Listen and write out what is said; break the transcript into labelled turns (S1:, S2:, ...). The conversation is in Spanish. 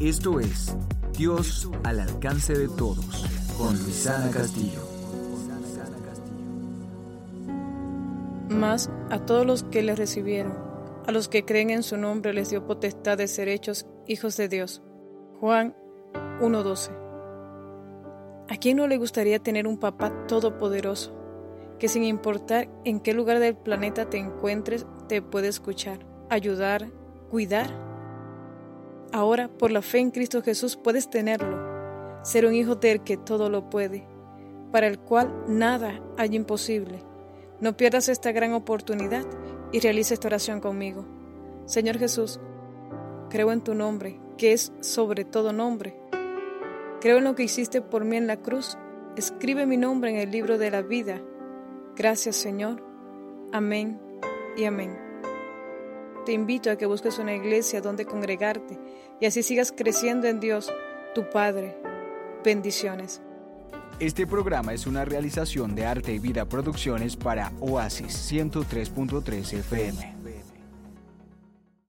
S1: Esto es Dios al alcance de todos con Luisana Castillo.
S2: Mas a todos los que le recibieron, a los que creen en su nombre, les dio potestad de ser hechos hijos de Dios. Juan 1.12. ¿A quién no le gustaría tener un papá todopoderoso, que sin importar en qué lugar del planeta te encuentres, te puede escuchar, ayudar, cuidar? Ahora, por la fe en Cristo Jesús, puedes tenerlo, ser un hijo del que todo lo puede, para el cual nada hay imposible. No pierdas esta gran oportunidad y realiza esta oración conmigo. Señor Jesús, creo en tu nombre, que es sobre todo nombre Creo en lo que hiciste por mí en la cruz. Escribe mi nombre en el libro de la vida. Gracias Señor. Amén y amén. Te invito a que busques una iglesia donde congregarte y así sigas creciendo en Dios, tu Padre. Bendiciones.
S1: Este programa es una realización de Arte y Vida Producciones para Oasis 103.3 FM.